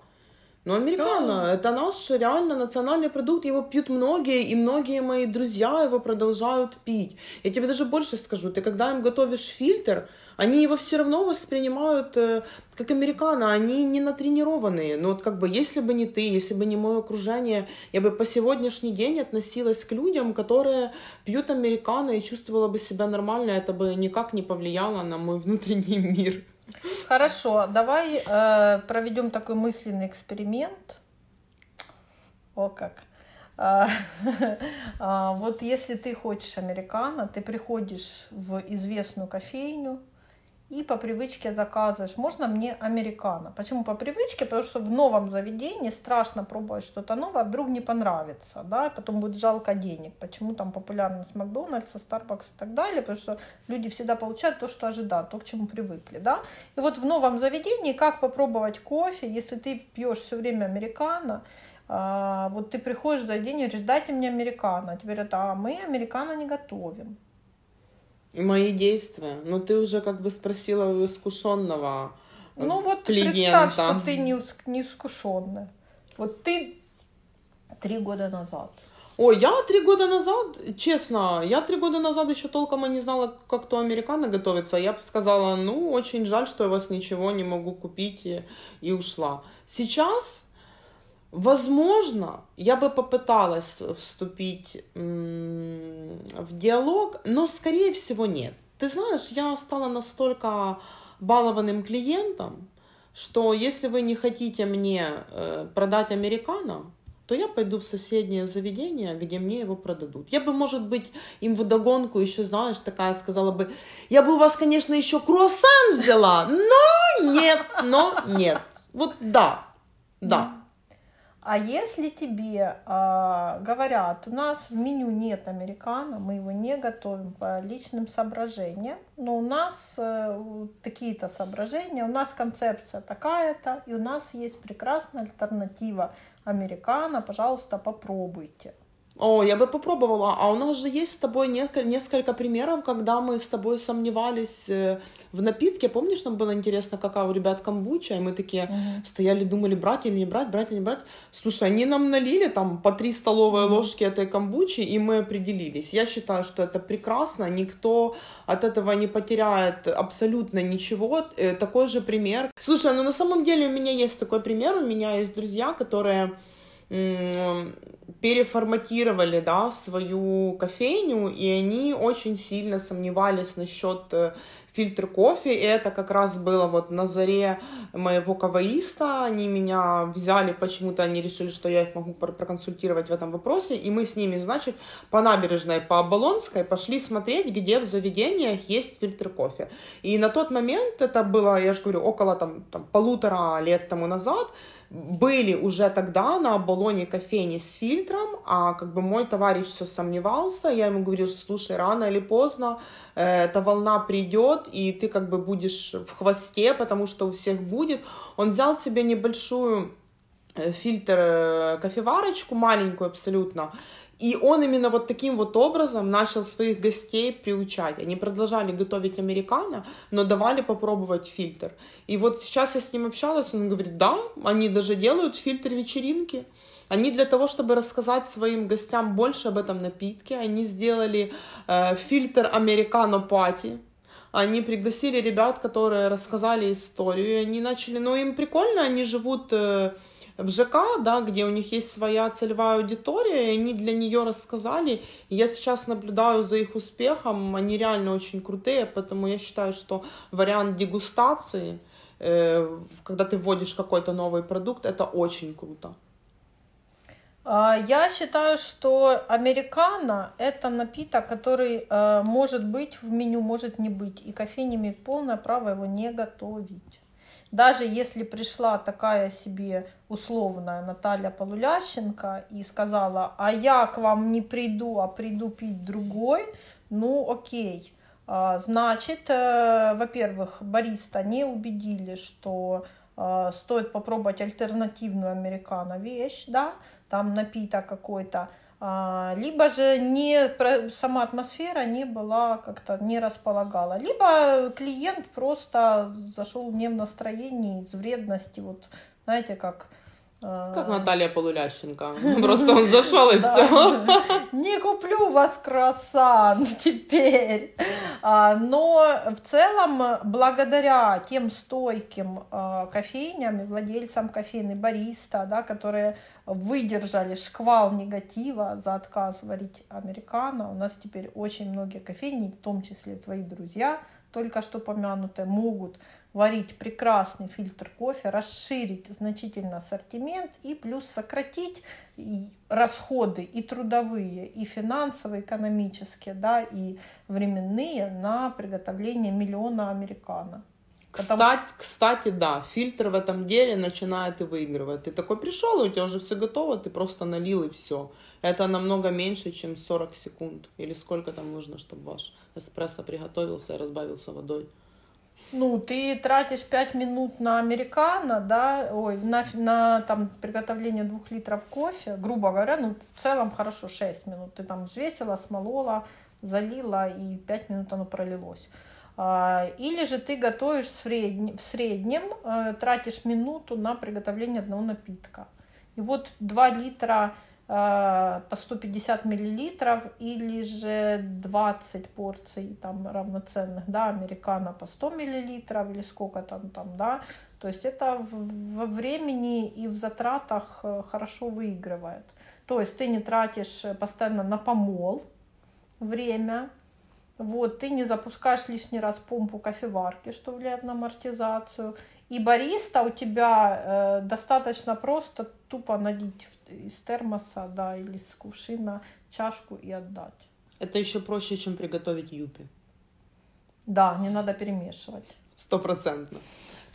Но американо да. это наш реально национальный продукт, его пьют многие, и многие мои друзья его продолжают пить. Я тебе даже больше скажу, ты когда им готовишь фильтр, они его все равно воспринимают э, как американо, они не натренированные. Но вот как бы если бы не ты, если бы не мое окружение, я бы по сегодняшний день относилась к людям, которые пьют американо и чувствовала бы себя нормально, это бы никак не повлияло на мой внутренний мир. Хорошо, давай э, проведем такой мысленный эксперимент. О как. А, а, вот если ты хочешь американо, ты приходишь в известную кофейню, и по привычке заказываешь, можно мне американо. Почему по привычке? Потому что в новом заведении страшно пробовать что-то новое, а вдруг не понравится, да, потом будет жалко денег. Почему там популярность Макдональдса, Starbucks и так далее, потому что люди всегда получают то, что ожидают, то, к чему привыкли, да. И вот в новом заведении как попробовать кофе, если ты пьешь все время американо, а, вот ты приходишь в заведение, говоришь, дайте мне американо. Тебе говорят, а мы американо не готовим. Мои действия. Ну, ты уже как бы спросила у искушенного Ну, вот клиента. представь, что ты не, не искушенная. Вот ты три года назад. Ой, я три года назад, честно, я три года назад еще толком и не знала, как то американо готовится. Я бы сказала, ну, очень жаль, что я вас ничего не могу купить и, и ушла. Сейчас Возможно, я бы попыталась вступить в диалог, но скорее всего нет. Ты знаешь, я стала настолько балованным клиентом, что если вы не хотите мне э, продать американо, то я пойду в соседнее заведение, где мне его продадут. Я бы, может быть, им в догонку еще, знаешь, такая сказала бы, я бы у вас, конечно, еще круассан взяла, но нет, но нет. Вот да, да. А если тебе э, говорят, у нас в меню нет американо, мы его не готовим по личным соображениям, но у нас э, такие-то соображения, у нас концепция такая-то, и у нас есть прекрасная альтернатива американо, пожалуйста, попробуйте. О, я бы попробовала. А у нас же есть с тобой несколько, примеров, когда мы с тобой сомневались э, в напитке. Помнишь, нам было интересно, какая у ребят камбуча, и мы такие угу. стояли, думали, брать или не брать, брать или не брать. Слушай, они нам налили там по три столовые угу. ложки этой камбучи, и мы определились. Я считаю, что это прекрасно, никто от этого не потеряет абсолютно ничего. Э, такой же пример. Слушай, ну на самом деле у меня есть такой пример, у меня есть друзья, которые переформатировали да, свою кофейню, и они очень сильно сомневались насчет э, фильтр кофе, и это как раз было вот на заре моего каваиста, они меня взяли, почему-то они решили, что я их могу проконсультировать в этом вопросе, и мы с ними, значит, по набережной, по Оболонской пошли смотреть, где в заведениях есть фильтр кофе. И на тот момент, это было, я же говорю, около там, там полутора лет тому назад, были уже тогда на Оболоне кофейни с фильтром, а как бы мой товарищ все сомневался, я ему говорила, что слушай, рано или поздно э, эта волна придет, и ты как бы будешь в хвосте, потому что у всех будет. Он взял себе небольшую э, фильтр э, кофеварочку, маленькую абсолютно, и он именно вот таким вот образом начал своих гостей приучать. Они продолжали готовить американо, но давали попробовать фильтр. И вот сейчас я с ним общалась, он говорит, да, они даже делают фильтр вечеринки. Они для того, чтобы рассказать своим гостям больше об этом напитке, они сделали э, фильтр американо пати. Они пригласили ребят, которые рассказали историю, и они начали, ну им прикольно, они живут э, в ЖК, да, где у них есть своя целевая аудитория, и они для нее рассказали. Я сейчас наблюдаю за их успехом, они реально очень крутые, поэтому я считаю, что вариант дегустации, э, когда ты вводишь какой-то новый продукт, это очень круто. А, я считаю, что американо – это напиток, который э, может быть в меню, может не быть. И кофейня имеет полное право его не готовить даже если пришла такая себе условная Наталья Полулященко и сказала, а я к вам не приду, а приду пить другой, ну окей. А, значит, э, во-первых, бариста не убедили, что э, стоит попробовать альтернативную американо вещь, да, там напиток какой-то, либо же не сама атмосфера не была как-то не располагала, либо клиент просто зашел не в настроении из вредности, вот знаете как как Наталья Полулященко. Просто он зашел и все. Не куплю вас круассан теперь. А, но в целом, благодаря тем стойким а, кофейням и владельцам кофейной бариста, да, которые выдержали шквал негатива за отказ варить американо, у нас теперь очень многие кофейни, в том числе твои друзья, только что помянутые, могут варить прекрасный фильтр кофе, расширить значительно ассортимент и плюс сократить расходы и трудовые, и финансовые, экономические, да, и временные на приготовление миллиона американо. Кстати, Потому... кстати, да, фильтр в этом деле начинает и выигрывать. Ты такой пришел, и у тебя уже все готово, ты просто налил и все. Это намного меньше, чем 40 секунд. Или сколько там нужно, чтобы ваш эспрессо приготовился и разбавился водой. Ну, ты тратишь 5 минут на американо, да, ой, на, на там, приготовление 2 литров кофе, грубо говоря, ну, в целом хорошо 6 минут. Ты там взвесила, смолола, залила, и 5 минут оно пролилось. А, или же ты готовишь в среднем, э, тратишь минуту на приготовление одного напитка. И вот 2 литра э, по 150 миллилитров или же 20 порций там равноценных, да, американо по 100 миллилитров или сколько там, там, да, то есть это во времени и в затратах э, хорошо выигрывает. То есть ты не тратишь постоянно на помол время, вот, ты не запускаешь лишний раз помпу кофеварки, что влияет на амортизацию. И бариста у тебя э, достаточно просто тупо налить из термоса, да, или с кувшина чашку и отдать. Это еще проще, чем приготовить юпи. Да, не надо перемешивать. Стопроцентно.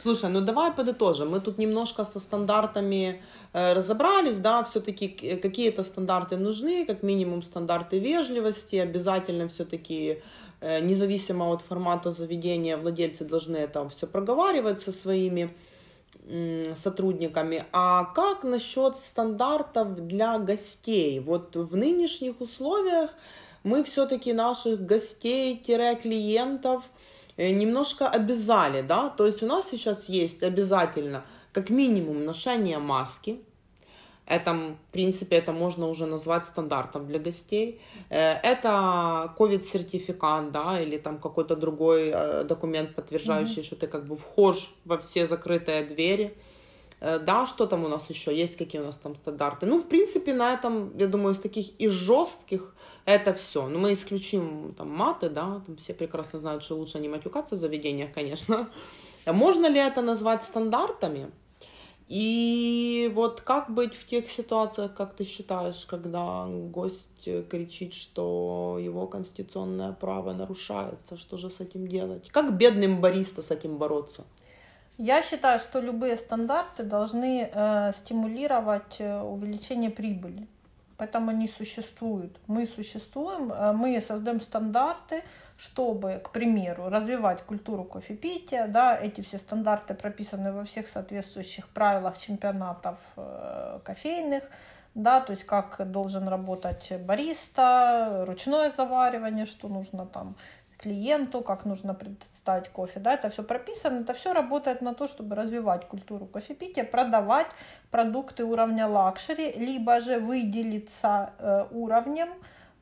Слушай, ну давай подытожим. Мы тут немножко со стандартами э, разобрались, да, все-таки какие-то стандарты нужны, как минимум стандарты вежливости, обязательно все-таки э, независимо от формата заведения владельцы должны это все проговаривать со своими сотрудниками. А как насчет стандартов для гостей? Вот в нынешних условиях мы все-таки наших гостей-клиентов Э, немножко обязали, да, то есть у нас сейчас есть обязательно как минимум ношение маски, это, в принципе, это можно уже назвать стандартом для гостей. Э, это COVID-сертификат, да, или там какой-то другой э, документ, подтверждающий, mm-hmm. что ты как бы вхож во все закрытые двери. Да, что там у нас еще есть, какие у нас там стандарты. Ну, в принципе, на этом, я думаю, из таких и жестких это все. Но мы исключим там маты, да, там все прекрасно знают, что лучше не матюкаться в заведениях, конечно. Можно ли это назвать стандартами? И вот как быть в тех ситуациях, как ты считаешь, когда гость кричит, что его конституционное право нарушается, что же с этим делать? Как бедным бариста с этим бороться? Я считаю, что любые стандарты должны э, стимулировать э, увеличение прибыли поэтому они существуют. Мы существуем, э, мы создаем стандарты, чтобы, к примеру, развивать культуру кофепития, да, эти все стандарты прописаны во всех соответствующих правилах чемпионатов э, кофейных, да, то есть как должен работать бариста, ручное заваривание, что нужно там клиенту, как нужно представить кофе, да, это все прописано, это все работает на то, чтобы развивать культуру кофепития, продавать продукты уровня luxury, либо же выделиться э, уровнем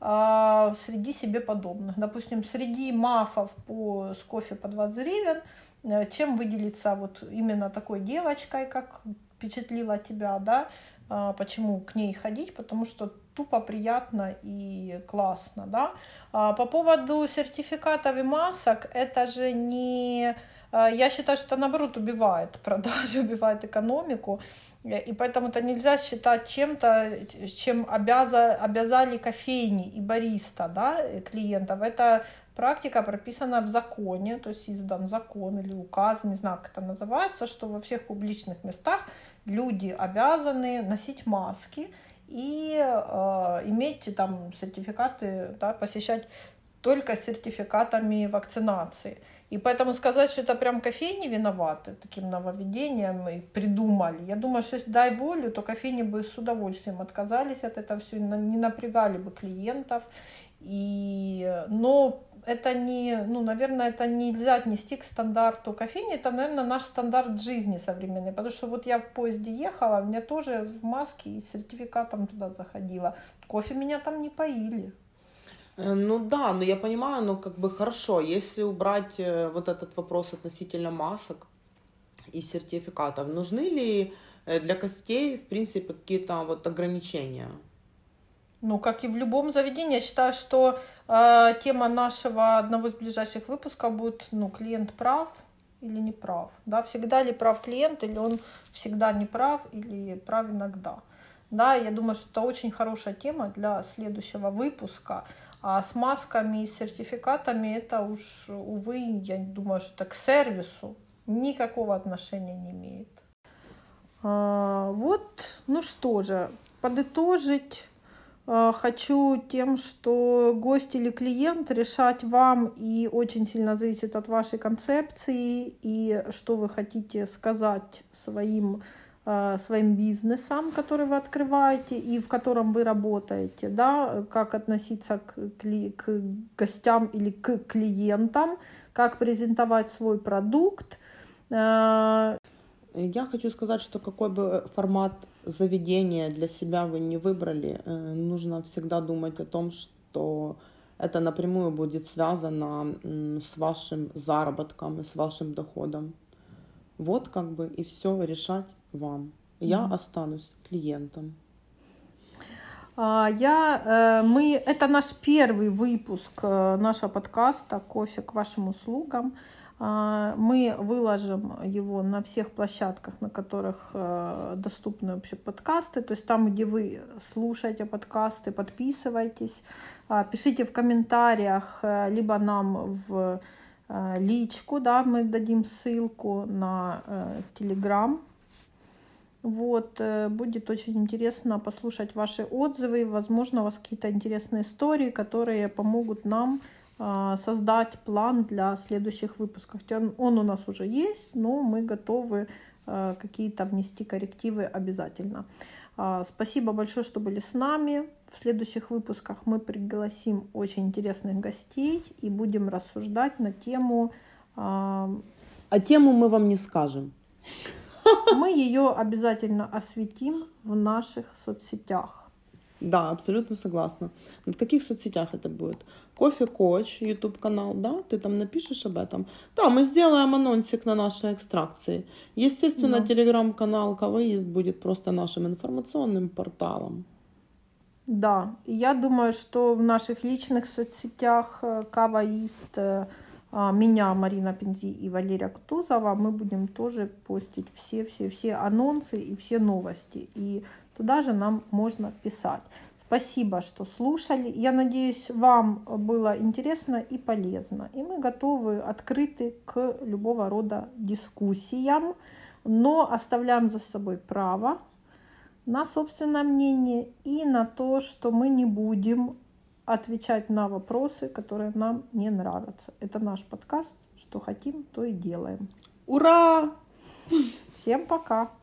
э, среди себе подобных. Допустим, среди мафов по, с кофе по 20 гривен, э, чем выделиться вот именно такой девочкой, как впечатлила тебя, да, э, почему к ней ходить, потому что тупо приятно и классно, да. А, по поводу сертификатов и масок, это же не... А, я считаю, что наоборот убивает продажи, убивает экономику, и поэтому это нельзя считать чем-то, чем обяза, обязали кофейни и бариста да, клиентов. Это практика прописана в законе, то есть издан закон или указ, не знаю, как это называется, что во всех публичных местах люди обязаны носить маски, и э, иметь там сертификаты, да, посещать только с сертификатами вакцинации. И поэтому сказать, что это прям кофейни виноваты таким нововведением и придумали. Я думаю, что если дай волю, то кофейни бы с удовольствием отказались от этого все, не напрягали бы клиентов. И, но это не, ну, наверное, это нельзя отнести к стандарту кофейни, это, наверное, наш стандарт жизни современный, потому что вот я в поезде ехала, меня тоже в маске и с сертификатом туда заходила, кофе меня там не поили. Э, ну да, но я понимаю, но как бы хорошо, если убрать э, вот этот вопрос относительно масок и сертификатов, нужны ли э, для костей, в принципе, какие-то вот ограничения? Ну, как и в любом заведении, я считаю, что э, тема нашего одного из ближайших выпусков будет, ну, клиент прав, или не прав. Да, всегда ли прав клиент, или он всегда не прав, или прав иногда. Да, я думаю, что это очень хорошая тема для следующего выпуска. А с масками и сертификатами это уж, увы, я думаю, что это к сервису никакого отношения не имеет. А, вот, ну что же, подытожить хочу тем, что гость или клиент решать вам и очень сильно зависит от вашей концепции и что вы хотите сказать своим Э, своим бизнесом, который вы открываете и в котором вы работаете, да, как относиться к, к гостям или к клиентам, как презентовать свой продукт. Э, Я хочу сказать, что какой бы формат заведения для себя вы не выбрали, э, нужно всегда думать о том, что это напрямую будет связано с вашим заработком и с вашим доходом. Вот как бы и все решать вам. Я mm-hmm. останусь клиентом. А, я, э, мы, это наш первый выпуск э, нашего подкаста «Кофе к вашим услугам». А, мы выложим его на всех площадках, на которых э, доступны вообще подкасты. То есть там, где вы слушаете подкасты, подписывайтесь, а, пишите в комментариях, либо нам в личку, да, мы дадим ссылку на Телеграм вот, э, будет очень интересно послушать ваши отзывы. Возможно, у вас какие-то интересные истории, которые помогут нам создать план для следующих выпусков. Он у нас уже есть, но мы готовы а, какие-то внести коррективы обязательно. А, спасибо большое, что были с нами. В следующих выпусках мы пригласим очень интересных гостей и будем рассуждать на тему... А тему мы вам не скажем. Мы ее обязательно осветим в наших соцсетях. Да, абсолютно согласна. В каких соцсетях это будет? Coffee Coach, YouTube канал, да? Ты там напишешь об этом? Да, мы сделаем анонсик на нашей экстракции. Естественно, да. телеграм-канал Каваист будет просто нашим информационным порталом. Да, я думаю, что в наших личных соцсетях э, Каваист э, а, меня, Марина Пензи и Валерия Кутузова, мы будем тоже постить все-все-все анонсы и все новости. И туда же нам можно писать. Спасибо, что слушали. Я надеюсь, вам было интересно и полезно. И мы готовы, открыты к любого рода дискуссиям, но оставляем за собой право на собственное мнение и на то, что мы не будем отвечать на вопросы, которые нам не нравятся. Это наш подкаст. Что хотим, то и делаем. Ура! Всем пока!